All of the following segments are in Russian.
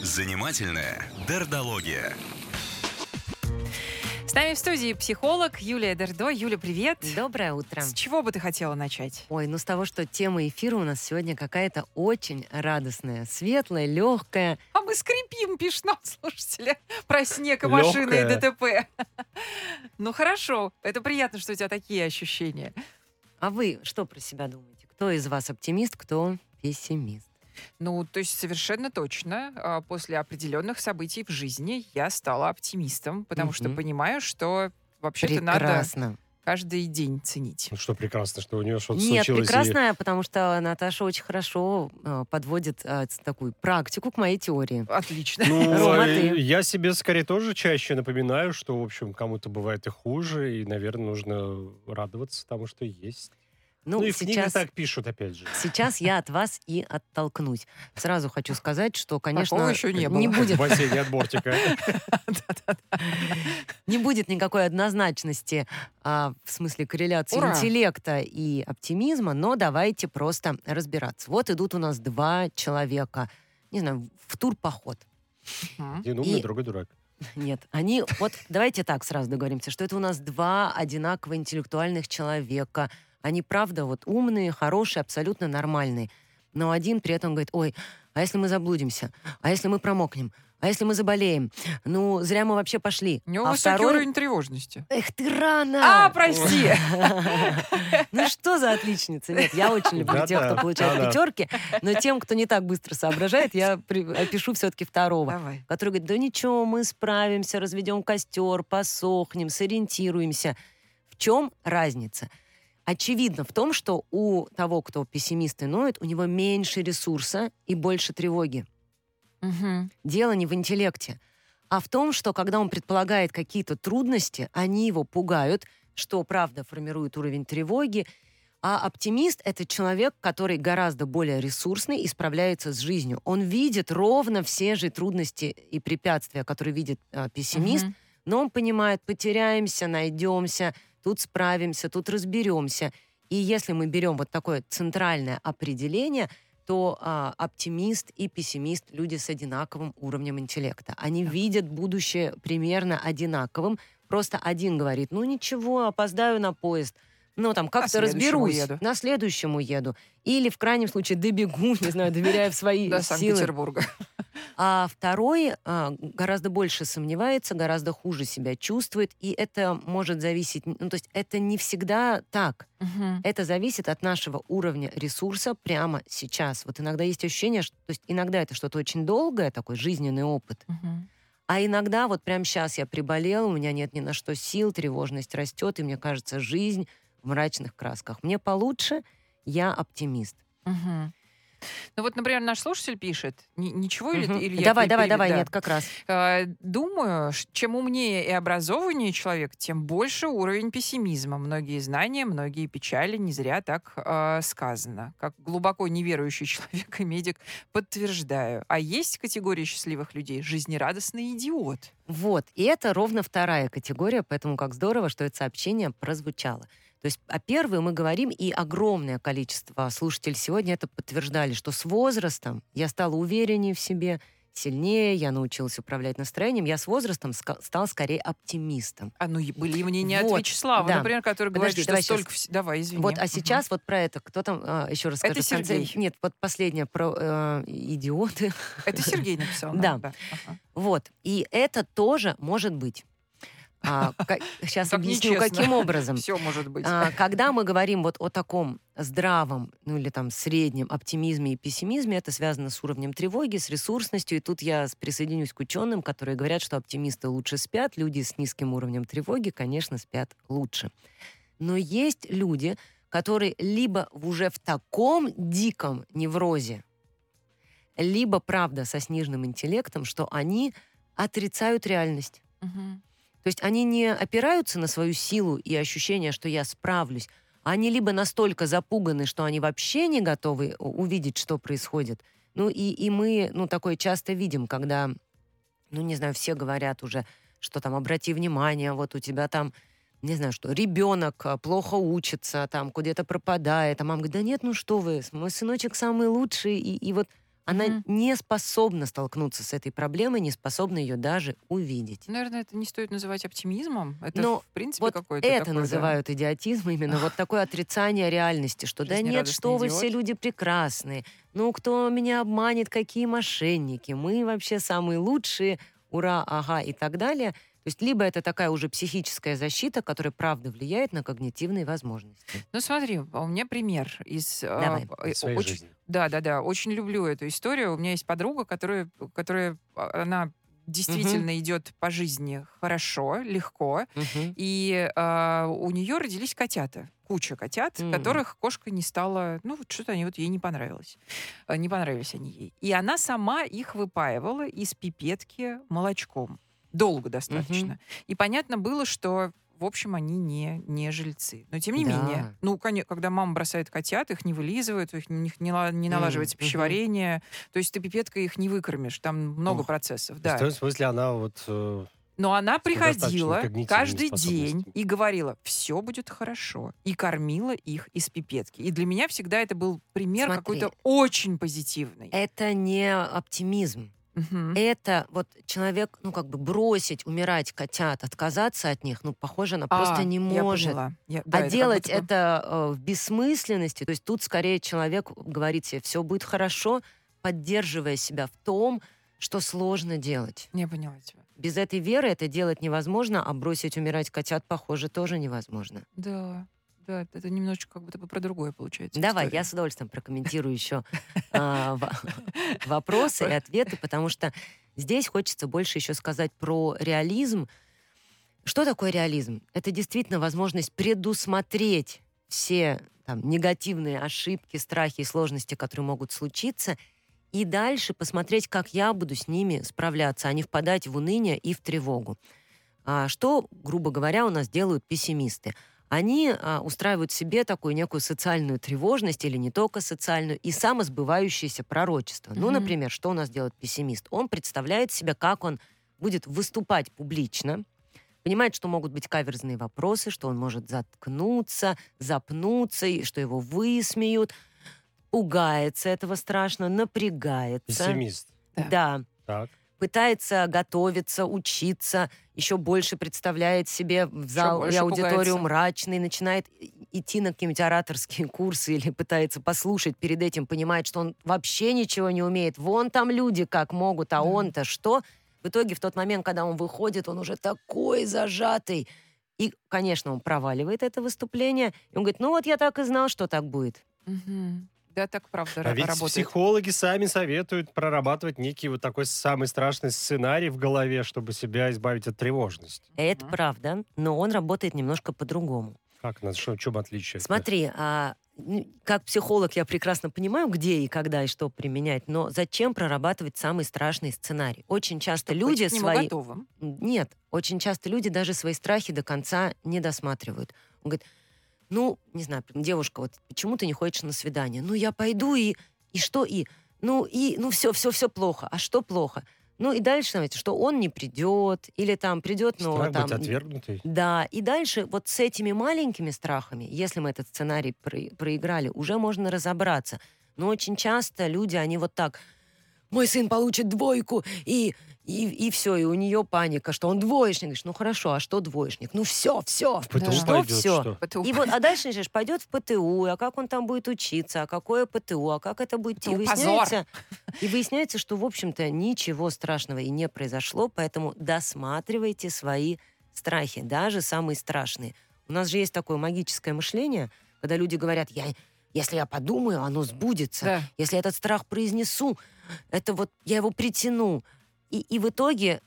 Занимательная дердология. С нами в студии психолог Юлия Дердо. Юля, привет. Доброе утро. С чего бы ты хотела начать? Ой, ну с того, что тема эфира у нас сегодня какая-то очень радостная, светлая, легкая. А мы скрипим, пишет нам слушатели, про снег и машины и ДТП. Ну хорошо, это приятно, что у тебя такие ощущения. А вы что про себя думаете? Кто из вас оптимист, кто пессимист? Ну, то есть совершенно точно а, после определенных событий в жизни я стала оптимистом, потому что Мгм. понимаю, что вообще-то надо Прекрасно. каждый день ценить. Ну что прекрасно, что у нее что-то Нет, случилось. и- прекрасно, потому что Наташа очень хорошо э, подводит э, такую практику к моей теории. Отлично. Ну, Рома, ты? я себе скорее тоже чаще напоминаю, что, в общем, кому-то бывает и хуже, и, наверное, нужно радоваться тому, что есть. Ну, Ну, и в книгах сейчас, так пишут, опять же. сейчас я от вас и оттолкнусь. Сразу хочу сказать, что, конечно, Такого еще не было. будет В бассейне от бортика. не будет никакой однозначности а, в смысле корреляции интеллекта и оптимизма, но давайте просто разбираться. Вот идут у нас два человека, не знаю, в турпоход. Один умный, другой дурак. Нет, они, вот давайте так сразу договоримся, что это у нас два одинаково интеллектуальных человека. Они, правда, вот умные, хорошие, абсолютно нормальные. Но один при этом говорит, ой, а если мы заблудимся? А если мы промокнем? А если мы заболеем? Ну, зря мы вообще пошли. У него а высокий второй... уровень тревожности. Эх ты рано! А, прости. Ну что за отличница? Нет, я очень люблю тех, кто получает пятерки, но тем, кто не так быстро соображает, я опишу все-таки второго который говорит, да ничего, мы справимся, разведем костер, посохнем, сориентируемся. В чем разница? Очевидно в том, что у того, кто пессимист и ноет, у него меньше ресурса и больше тревоги. Мгм. Дело не в интеллекте, а в том, что когда он предполагает какие-то трудности, они его пугают, что, правда, формирует уровень тревоги, а оптимист — это человек, который гораздо более ресурсный и справляется с жизнью. Он видит ровно все же трудности и препятствия, которые видит а, пессимист, Мгм. но он понимает, потеряемся, найдемся, тут справимся, тут разберемся. И если мы берем вот такое центральное определение, то а, оптимист и пессимист — люди с одинаковым уровнем интеллекта. Они видят будущее примерно одинаковым. Просто один говорит, ну ничего, опоздаю на поезд. Ну, там, как-то следующему разберусь, еду. на следующему еду. Или, в крайнем случае, добегу, не знаю, доверяя в свои До силы. Санкт-Петербурга. А второй а, гораздо больше сомневается, гораздо хуже себя чувствует, и это может зависеть, ну то есть это не всегда так. Мгм. Это зависит от нашего уровня ресурса прямо сейчас. Вот иногда есть ощущение, что то есть иногда это что-то очень долгое, такой жизненный опыт, Мгм. а иногда вот прямо сейчас я приболела, у меня нет ни на что сил, тревожность растет, и мне кажется, жизнь в мрачных красках. Мне получше, я оптимист. Мгм. Ну вот, например, наш слушатель пишет, ни- ничего или, Мгм. или я давай, давай, давай, Да. нет, как раз. Э, Думаю, чем умнее и образованнее человек, тем больше уровень пессимизма. Многие знания, многие печали, не зря так э, сказано. Как глубоко неверующий человек и медик подтверждаю. А есть категория счастливых людей жизнерадостный идиот. Вот, и это ровно вторая категория, поэтому как здорово, что это сообщение прозвучало. То есть о первой мы говорим, и огромное количество слушателей сегодня это подтверждали, что с возрастом я стала увереннее в себе, сильнее, я научилась управлять настроением, я с возрастом ска- стал скорее оптимистом. А ну были мнения Вот, от Вячеслава, да. например, который Подожди, говорит, давай что щас. столько... вс- Давай, извини. Вот, а Мгм. сейчас вот про это, кто там, а, еще раз Это скажу. конце. Сергей. Нет, вот последнее про э, идиоты. Это Сергей написал. Да. Ага. Вот, и это тоже может быть. Сейчас Как объясню, нечестно. каким образом. Все может быть. А, когда мы говорим вот о таком здравом, ну или там среднем оптимизме и пессимизме, это связано с уровнем тревоги, с ресурсностью. И тут я присоединюсь к ученым, которые говорят, что оптимисты лучше спят, люди с низким уровнем тревоги, конечно, спят лучше. Но есть люди, которые либо уже в таком диком неврозе, либо, правда, со сниженным интеллектом, что они отрицают реальность. Мгм. То есть они не опираются на свою силу и ощущение, что я справлюсь. Они либо настолько запуганы, что они вообще не готовы увидеть, что происходит. Ну и, и мы, ну, такое часто видим, когда, ну, не знаю, все говорят уже, что там, обрати внимание, вот у тебя там не знаю что, ребенок а, плохо учится, там куда-то пропадает, а мама говорит, да нет, ну что вы, мой сыночек самый лучший, и, и вот она Мгм. не способна столкнуться с этой проблемой, не способна ее даже увидеть. Наверное, это не стоит называть оптимизмом. Это, Но в принципе, Вот какой-то это такой, да. называют идиотизм, именно вот такое отрицание реальности, что да нет, что вы все люди прекрасные, ну кто меня обманет, какие мошенники, мы вообще самые лучшие, ура, ага и так далее. То есть либо это такая уже психическая защита, которая правда влияет на когнитивные возможности. Ну смотри, у меня пример из... а, Давай. э, в своей очень- жизни. Да, да, да. Очень люблю эту историю. У меня есть подруга, которая, которая а, она действительно идет по жизни хорошо, легко. Мгм. И а, у нее родились котята. Куча котят, Мгм. которых кошка не стала... Ну, вот что-то они вот ей не понравилось. А, Не понравились они ей. И она сама их выпаивала из пипетки молочком. Долго достаточно. И понятно было, что в общем, они не, не жильцы. Но тем не Да. менее, ну, когда мама бросает котят, их не вылизывают, их, у них не, не налаживается мгм. пищеварение. То есть ты пипеткой их не выкормишь. Там много Ох. процессов. Да. В том смысле она вот... э, Но она приходила каждый день и говорила, все будет хорошо. И кормила их из пипетки. И для меня всегда это был пример Смотри. какой-то очень позитивный. Это не оптимизм. Мгм. Это вот человек, ну как бы бросить, умирать котят, отказаться от них, ну похоже, она просто А, не я может. поняла. Я- да, а как делать будто это э, в бессмысленности, то есть тут скорее человек говорит себе, все будет хорошо, поддерживая себя в том, что сложно делать. Я поняла тебя. Без этой веры это делать невозможно, а бросить умирать котят, похоже, тоже невозможно. Да, да, это немножечко как будто бы про другое получается. Давай, история. я с удовольствием прокомментирую еще а, во- вопросы и ответы, потому что здесь хочется больше еще сказать про реализм. Что такое реализм? Это действительно возможность предусмотреть все там, негативные ошибки, страхи и сложности, которые могут случиться, и дальше посмотреть, как я буду с ними справляться, а не впадать в уныние и в тревогу. А что, грубо говоря, у нас делают пессимисты? Они а, устраивают себе такую некую социальную тревожность, или не только социальную, и самосбывающееся пророчество. Ну, Мгм. например, что у нас делает пессимист? Он представляет себе, как он будет выступать публично, понимает, что могут быть каверзные вопросы, что он может заткнуться, запнуться, и что его высмеют, пугается этого страшно, напрягается. Пессимист. Да. Да, Так. Пытается готовиться, учиться, еще больше представляет себе в зал и больше аудиторию пугается. мрачный, начинает идти на какие-нибудь ораторские курсы или пытается послушать перед этим, понимает, что он вообще ничего не умеет. Вон там люди как могут, а Да. он-то что? В итоге в тот момент, когда он выходит, он уже такой зажатый. И, конечно, он проваливает это выступление. И он говорит, ну вот я так и знал, что так будет. Мгм. Да, так правда А ра- ведь работает. психологи сами советуют прорабатывать некий вот такой самый страшный сценарий в голове, чтобы себя избавить от тревожности. Это Мгм. правда, но он работает немножко по-другому. Как? На что, в чем отличие? Смотри, а, как психолог я прекрасно понимаю, где и когда и что применять, но зачем прорабатывать самый страшный сценарий? Очень часто Быть люди к нему свои... готовым. Нет, очень часто люди даже свои страхи до конца не досматривают. Он говорит, ну, не знаю, девушка, вот почему ты не ходишь на свидание? Ну, я пойду и... И что и? Ну, и... Ну, все, все, все плохо. А что плохо? Ну, и дальше, знаете, что он не придет, или там придет, но Страх там... быть отвергнутый. Да, и дальше вот с этими маленькими страхами, если мы этот сценарий про- проиграли, уже можно разобраться. Но очень часто люди, они вот так, мой сын получит двойку, и, и, и все, и у нее паника, что он двоечник. Говоришь, ну хорошо, а что двоечник? Ну все, все. В ПТУ Да. Что пойдет, всё? что? ПТУ. И вот, а дальше начинаешь, пойдет в ПТУ, а как он там будет учиться, а какое ПТУ, а как это будет. И позор. выясняется, и выясняется, что, в общем-то, ничего страшного и не произошло, поэтому досматривайте свои страхи, даже самые страшные. У нас же есть такое магическое мышление, когда люди говорят, я, если я подумаю, оно сбудется. Да. Если я этот страх произнесу, это вот я его притяну. И, и в итоге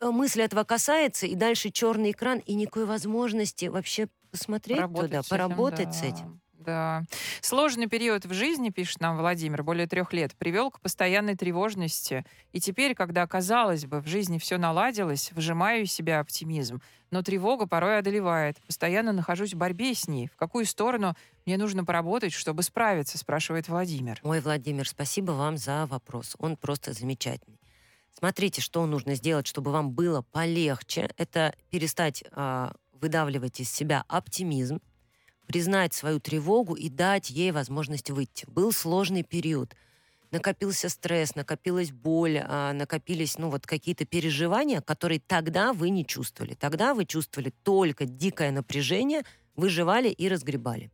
э, мысль этого касается, и дальше черный экран, и никакой возможности вообще посмотреть Поработать туда, с этим, поработать с да. этим. Да. Сложный период в жизни, пишет нам Владимир, более трех лет, привел к постоянной тревожности. И теперь, когда, казалось бы, в жизни все наладилось, выжимаю из себя оптимизм. Но тревога порой одолевает. Постоянно нахожусь в борьбе с ней. В какую сторону мне нужно поработать, чтобы справиться, спрашивает Владимир. Ой, Владимир, спасибо вам за вопрос. Он просто замечательный. Смотрите, что нужно сделать, чтобы вам было полегче. Это перестать а, выдавливать из себя оптимизм, признать свою тревогу и дать ей возможность выйти. Был сложный период. Накопился стресс, накопилась боль, а, накопились ну, вот какие-то переживания, которые тогда вы не чувствовали. Тогда вы чувствовали только дикое напряжение, выживали и разгребали.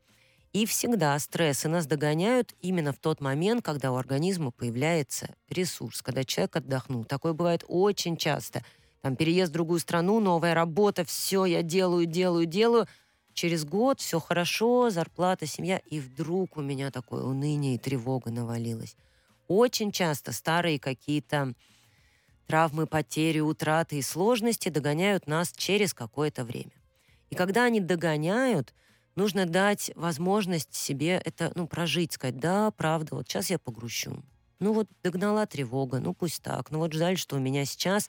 И всегда стрессы нас догоняют именно в тот момент, когда у организма появляется ресурс, когда человек отдохнул. Такое бывает очень часто. Там переезд в другую страну, новая работа, все я делаю, делаю, делаю. Через год все хорошо, зарплата, семья, и вдруг у меня такое уныние и тревога навалилась. Очень часто старые какие-то травмы, потери, утраты и сложности догоняют нас через какое-то время. И когда они догоняют, нужно дать возможность себе это, ну, прожить, сказать, да, правда, вот сейчас я погрущу. Ну вот догнала тревога, ну пусть так. Ну вот жаль, что у меня сейчас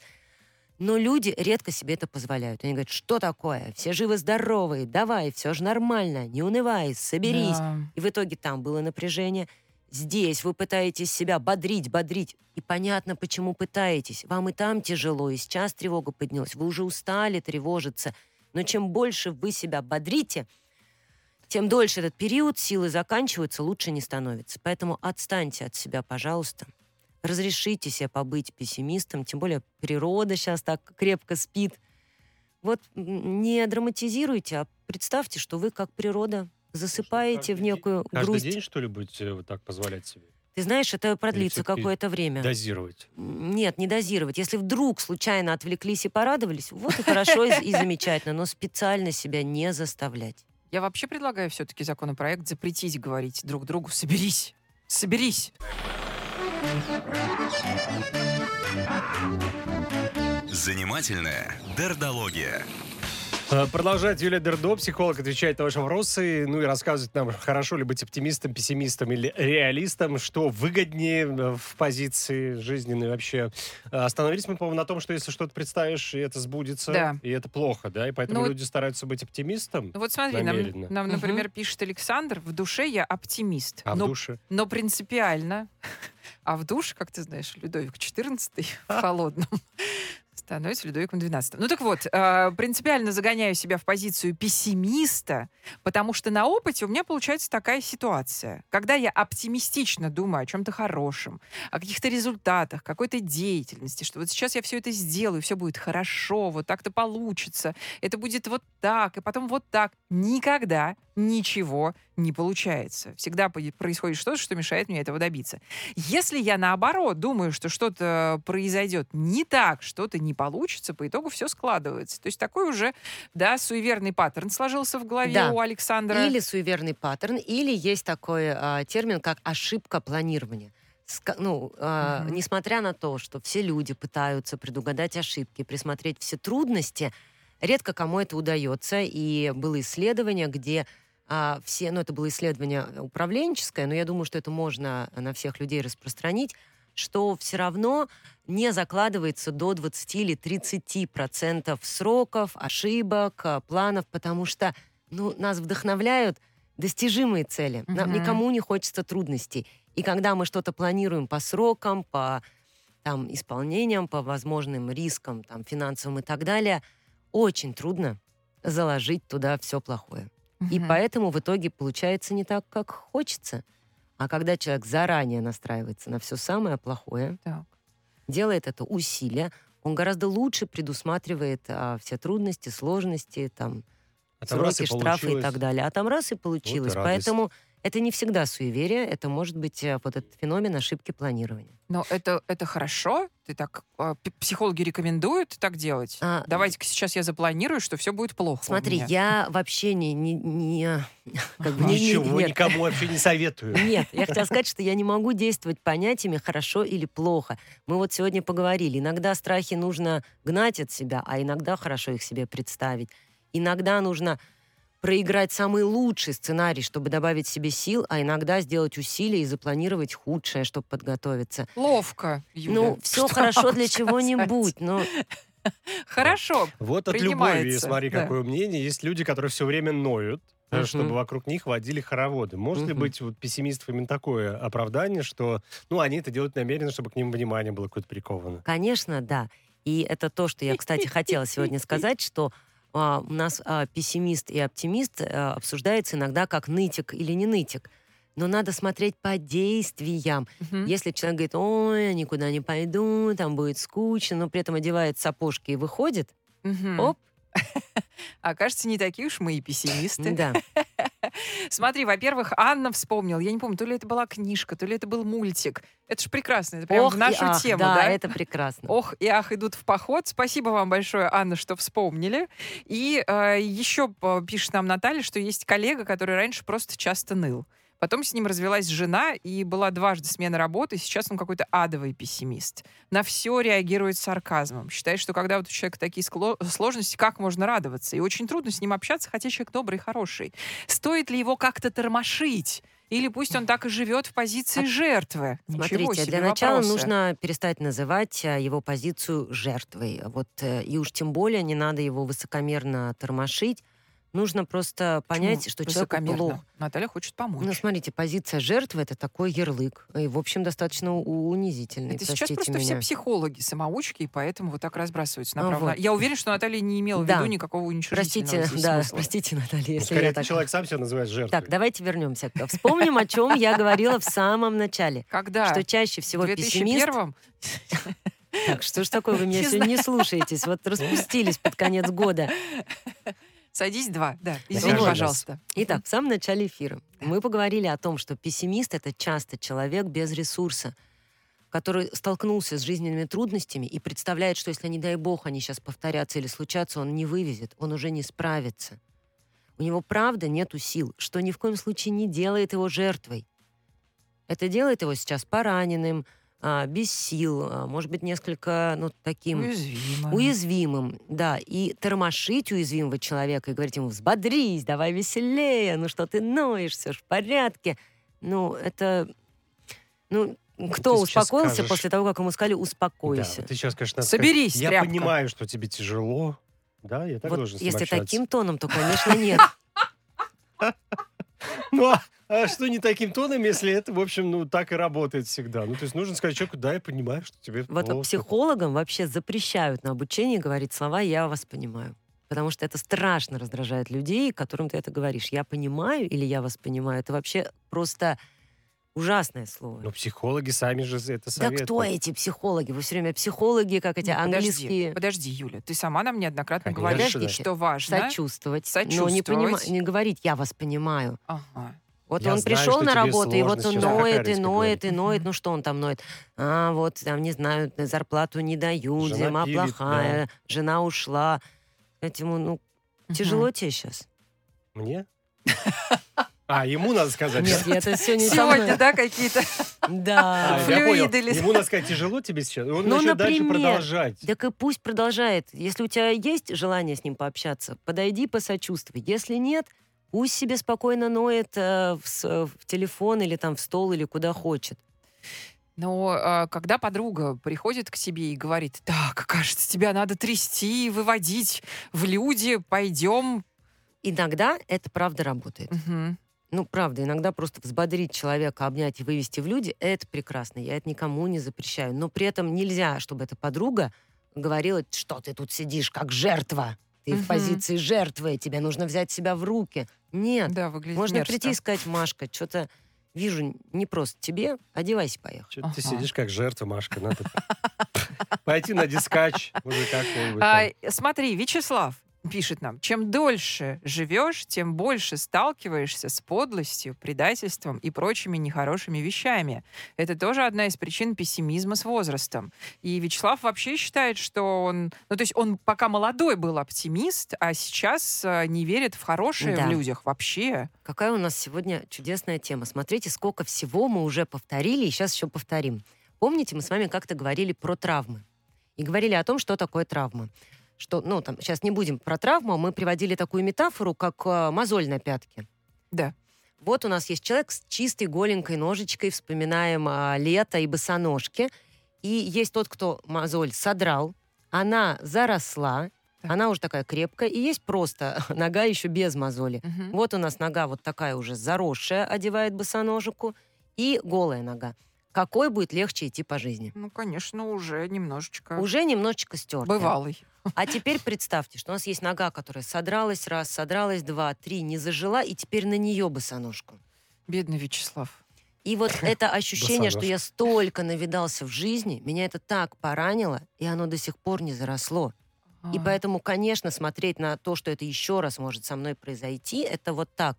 но люди редко себе это позволяют. Они говорят, что такое? Все живы-здоровые, давай, все же нормально, не унывай, соберись. Да. И в итоге там было напряжение. Здесь вы пытаетесь себя бодрить, бодрить. И понятно, почему пытаетесь. Вам и там тяжело, и сейчас тревога поднялась. Вы уже устали тревожиться. Но чем больше вы себя бодрите, тем дольше этот период, силы заканчиваются, лучше не становится. Поэтому отстаньте от себя, пожалуйста. Разрешите себе побыть пессимистом, тем более природа сейчас так крепко спит. Вот не драматизируйте, а представьте, что вы как природа засыпаете в Каждый день- некую Каждый грусть. день, что ли, будете вот так позволять себе? Ты знаешь, это продлится какое-то время. Дозировать. Нет, не дозировать. Если вдруг случайно отвлеклись и порадовались, вот и хорошо, и замечательно, но специально себя не заставлять. Я вообще предлагаю все-таки законопроект запретить говорить друг другу «соберись». Соберись. Занимательная дердология. Э, Продолжает Юлия Дердо, психолог, отвечает на ваши вопросы, ну и рассказывает нам, хорошо ли быть оптимистом, пессимистом или реалистом, что выгоднее э, в позиции жизненной вообще. Э, Остановились мы, по-моему, на том, что если что-то представишь, и это сбудется, Да. и это плохо, да, и поэтому Ну, люди стараются быть оптимистом, Ну вот смотри, нам, Намеренно. нам, Мгм. например, пишет Александр, в душе я оптимист, а в но, душе... но принципиально. А в душе, как ты знаешь, Людовик XIV в холодном становится Людовиком XII. Ну так вот, э, принципиально загоняю себя в позицию пессимиста, потому что на опыте у меня получается такая ситуация. Когда я оптимистично думаю о чем-то хорошем, о каких-то результатах, какой-то деятельности, что вот сейчас я все это сделаю, все будет хорошо, вот так-то получится, это будет вот так, и потом вот так. Никогда ничего не получается. Всегда происходит что-то, что мешает мне этого добиться. Если я наоборот думаю, что что-то произойдет не так, что-то не получится, по итогу все складывается. То есть такой уже, да, суеверный паттерн сложился в голове Да. у Александра. Или суеверный паттерн, или есть такой а, термин, как ошибка планирования. Ну, а, Мгм. несмотря на то, что все люди пытаются предугадать ошибки, присмотреть все трудности, редко кому это удается. И было исследование, где а, все, ну это было исследование управленческое, но я думаю, что это можно на всех людей распространить, что все равно не закладывается до 20 или 30 процентов сроков, ошибок, а, планов, потому что ну, нас вдохновляют достижимые цели. Нам Мгм. никому не хочется трудностей. И когда мы что-то планируем по срокам, по там, исполнениям, по возможным рискам, там, финансовым и так далее, очень трудно заложить туда все плохое. И поэтому в итоге получается не так, как хочется. А когда человек заранее настраивается на все самое плохое, Так. делает это усилия, он гораздо лучше предусматривает а, все трудности, сложности, там, А и сроки, штрафы и так далее. А там раз и получилось. радость. Поэтому это не всегда суеверие, это может быть э, вот этот феномен ошибки планирования. Но это, это хорошо? Ты так, а, психологи рекомендуют так делать? А, Давайте-ка сейчас я запланирую, что все будет плохо. у Смотри, меня. я вообще не, не, не- как бы не- не- Ничего нет. никому вообще не советую. Нет, я хотела сказать, что я не могу действовать понятиями хорошо или плохо. Мы вот сегодня поговорили. Иногда страхи нужно гнать от себя, а иногда хорошо их себе представить. Иногда нужно проиграть самый лучший сценарий, чтобы добавить себе сил, а иногда сделать усилия и запланировать худшее, чтобы подготовиться. Ловко, Юля. ну, все Что хорошо для чего-нибудь, но Хорошо. Вот от любви, Принимается, смотри, да. какое мнение. Есть люди, которые все время ноют, э, чтобы вокруг них водили хороводы. Может ли быть у пессимистов именно такое оправдание, что ну, они это делают намеренно, чтобы к ним внимание было какое-то приковано? Конечно, да. И это то, что я, кстати, хотела сегодня сказать, что а, у нас а, пессимист и оптимист а, обсуждается иногда как нытик или не нытик. Но надо смотреть по действиям. Мгм. Если человек говорит, ой, я никуда не пойду, там будет скучно, но при этом одевает сапожки и выходит, Мгм. оп, А кажется, не такие уж мы и пессимисты. да. Смотри, во-первых, Анна вспомнил, я не помню, то ли это была книжка, то ли это был мультик. Это же прекрасно, это прям Ох в и нашу ах, тему, да, да? это прекрасно. Ох и ах, идут в поход. Спасибо вам большое, Анна, что вспомнили. И э, еще п- пишет нам Наталья, что есть коллега, который раньше просто часто ныл. Потом с ним развелась жена, и была дважды смена работы. Сейчас он какой-то адовый пессимист. На все реагирует сарказмом. Считает, что когда вот у человека такие сложности, как можно радоваться? И очень трудно с ним общаться, хотя человек добрый и хороший. Стоит ли его как-то тормошить? Или пусть он так и живет в позиции жертвы? Ничего Смотрите, для начала вопросы. нужно перестать называть а, его позицию жертвой. Вот, э, и уж тем более не надо его высокомерно тормошить. Нужно просто понять, Почему что человеку высокомерно? плохо. Наталья хочет помочь. Ну, смотрите, позиция жертвы — это такой ярлык. И, в общем, достаточно унизительный, Это сейчас просто меня. все психологи, самоучки, и поэтому вот так разбрасываются А, направо. вот. Я уверена, что Наталья не имела в Да. виду никакого уничижительного Простите, да, смысла. простите, Наталья, Ну, если скорее, я этот так... человек сам себя называет жертвой. Так, давайте вернемся. Вспомним, о чем я говорила в самом начале. Когда? Что чаще всего в пессимист... 2001 Так, что ж такое, вы меня сегодня не слушаетесь? Вот распустились под конец года. Садись два, да. Извини, пожалуйста. Итак, в самом начале эфира мы поговорили о том, что пессимист — это часто человек без ресурса, который столкнулся с жизненными трудностями и представляет, что если, не дай бог, они сейчас повторятся или случатся, он не вывезет, он уже не справится. У него, правда, нету сил, что ни в коем случае не делает его жертвой. Это делает его сейчас пораненным, а, без сил, а, может быть, несколько, ну, таким Уязвимо. уязвимым, да, и тормошить уязвимого человека и говорить ему «взбодрись, давай веселее, ну что ты ноешь, все ж в порядке». Ну, это... Ну, кто ты успокоился скажешь. после того, как ему сказали Да, «успокойся»? вот ты сейчас, конечно, Соберись, сказать, Я понимаю, что тебе тяжело. Да, я так вот должен если общаться. таким тоном, то, конечно, нет. Ну, а, что не таким тоном, если это, в общем, ну, так и работает всегда? Ну, то есть нужно сказать человеку, да, я понимаю, что тебе Вот плохо. психологам вообще запрещают на обучении говорить слова «я вас понимаю». Потому что это страшно раздражает людей, которым ты это говоришь. «Я понимаю» или «я вас понимаю» — это вообще просто ужасное слово. Но психологи сами же это Да советуют. кто эти психологи? Вы все время психологи, как эти Ну, подожди, английские. Подожди, Юля, ты сама нам неоднократно Конечно, говоришь, да. что важно. Сочувствовать. Но не, Сочувствовать. понима- не говорить «я вас понимаю». Ага. Вот Я он знаю, пришел на работу, и вот он ноет, и ноет, и ноет. Ну что он там ноет? А, вот, там, не знаю, зарплату не дают, Жена зима пилит, плохая, жена ушла. Сказать ему, ну, тяжело тебе сейчас? Мне? А, ему надо сказать. Нет, да? это все не Сегодня, да, какие-то Да. А, я понял. флюиды Ему надо сказать, тяжело тебе сейчас? Он Ну, начнет дальше продолжать. Так и пусть продолжает. Если у тебя есть желание с ним пообщаться, подойди, посочувствуй. Если нет, пусть себе спокойно ноет э, в, в телефон или там в стол или куда хочет. Но а, когда подруга приходит к тебе и говорит, так, кажется, тебя надо трясти, выводить в люди, пойдем. Иногда это правда работает. Мгм. Ну, правда, иногда просто взбодрить человека, обнять и вывести в люди, это прекрасно. Я это никому не запрещаю. Но при этом нельзя, чтобы эта подруга говорила, что ты тут сидишь как жертва. Ты Мгм. в позиции жертвы, тебе нужно взять себя в руки. Нет. Да, выглядит Можно мерзко. прийти и сказать, Машка, что-то вижу не просто тебе, одевайся, поехали. Что ты Ага. сидишь как жертва, Машка? Надо пойти на дискач. А, смотри, Вячеслав пишет нам, чем дольше живешь, тем больше сталкиваешься с подлостью, предательством и прочими нехорошими вещами. Это тоже одна из причин пессимизма с возрастом. И Вячеслав вообще считает, что он... Ну, то есть он пока молодой был оптимист, а сейчас э, не верит в хорошее Да. в людях вообще. Какая у нас сегодня чудесная тема. Смотрите, сколько всего мы уже повторили, и сейчас еще повторим. Помните, мы с вами как-то говорили про травмы. И говорили о том, что такое травма. Что, ну, там, сейчас не будем про травму, мы приводили такую метафору, как э, мозоль на пятке. Да. Вот у нас есть человек с чистой голенькой ножичкой, вспоминаем а, лето и босоножки. И есть тот, кто мозоль содрал, она заросла, Так. она уже такая крепкая, и есть просто нога еще без мозоли. Мгм. Вот у нас нога вот такая уже заросшая, одевает босоножку, и голая нога. какой будет легче идти по жизни. Ну, конечно, уже немножечко. Уже немножечко стерт. Бывалый. А теперь представьте, что у нас есть нога, которая содралась раз, содралась два, три, не зажила, и теперь на нее босоножку. Бедный Вячеслав. И вот это ощущение, что я столько навидался в жизни, меня это так поранило, и оно до сих пор не заросло. И А. поэтому, конечно, смотреть на то, что это еще раз может со мной произойти, это вот так.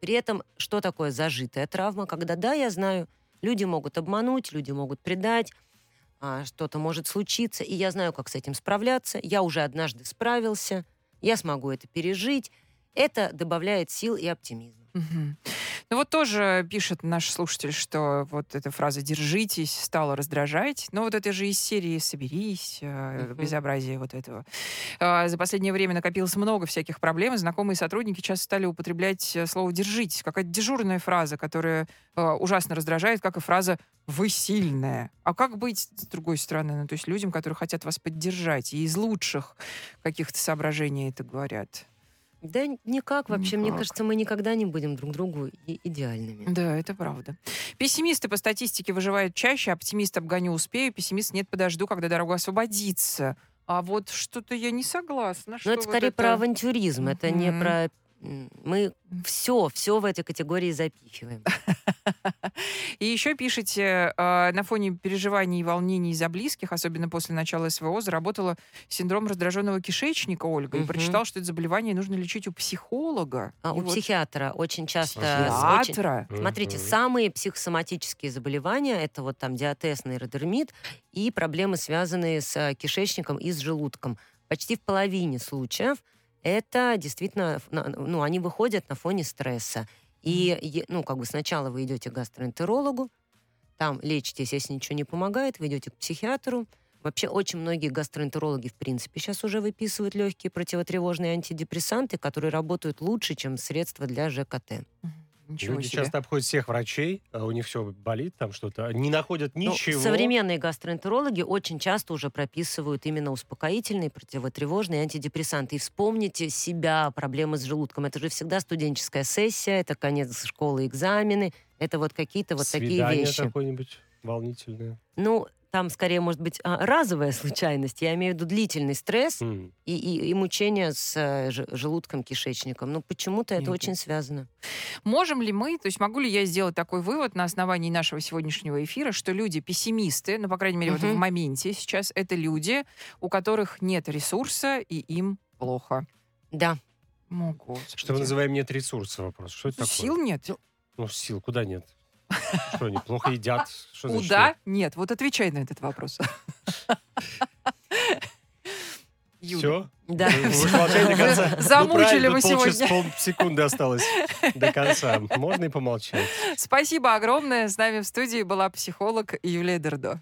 При этом, что такое зажитая травма? Когда, да, я знаю, люди могут обмануть, люди могут предать, что-то может случиться, и я знаю, как с этим справляться. Я уже однажды справился, я смогу это пережить. Это добавляет сил и оптимизма. Мгм. Ну вот тоже пишет наш слушатель, что вот эта фраза «держитесь» стала раздражать. Но вот это же из серии «соберись», Мгм. безобразие вот этого. А, За последнее время накопилось много всяких проблем, и знакомые сотрудники часто стали употреблять э, слово «держитесь». Какая-то дежурная фраза, которая э, ужасно раздражает, как и фраза «вы сильная». А как быть с другой стороны? Ну, то есть людям, которые хотят вас поддержать, и из лучших каких-то соображений это говорят. Да никак вообще. Мне Никак. кажется, мы никогда не будем друг другу идеальными. Да, это правда. Пессимисты по статистике выживают чаще, оптимист обгоню успею, пессимист нет подожду, когда дорога освободится. А вот что-то я не согласна. Но что это вот скорее про авантюризм, это не Мгм. про... Мы все, все в этой категории запихиваем. И еще пишете, э, на фоне переживаний и волнений за близких, особенно после начала СВО, заработала синдром раздраженного кишечника Ольга и прочитал, что это заболевание нужно лечить у психолога. А И у вот психиатра очень часто... очень- психиатра. Смотрите, самые психосоматические заболевания это вот там диатез, нейродермит и проблемы, связанные с э, кишечником и с желудком. Почти в половине случаев это действительно, ну, они выходят на фоне стресса. И, ну, как бы сначала вы идете к гастроэнтерологу, там лечитесь, если ничего не помогает, вы идете к психиатру. Вообще очень многие гастроэнтерологи, в принципе, сейчас уже выписывают легкие противотревожные антидепрессанты, которые работают лучше, чем средства для ЖКТ. Ничего Люди себе. часто обходят всех врачей, а у них все болит, там что-то. Не находят Ну, ничего. современные гастроэнтерологи очень часто уже прописывают именно успокоительные, противотревожные антидепрессанты. И вспомните себя, проблемы с желудком. Это же всегда студенческая сессия, это конец школы, экзамены. Это вот какие-то вот такие Свидание вещи. какое-нибудь волнительное. Ну, там скорее может быть а, разовая случайность. Я имею в виду длительный стресс М. и, и, и мучения с э, желудком, кишечником. Ну, почему-то это Нет. очень связано. Можем ли мы, то есть могу ли я сделать такой вывод на основании нашего сегодняшнего эфира, что люди пессимисты, ну, по крайней мере, вот Мгм. в моменте сейчас, это люди, у которых нет ресурса и им плохо. Да. Господи. Что мы называем нет ресурса вопрос. Что это Ну, такое? Сил нет. Ну, сил куда нет? Что, они плохо едят? Что Куда? нет? Вот отвечай на этот вопрос. Юля. Все? Да. Вы до конца. Ну, Замучили правильно, мы сегодня. полсекунды осталось до конца. Можно и помолчать. Спасибо огромное. С нами в студии была психолог Юлия Дердо.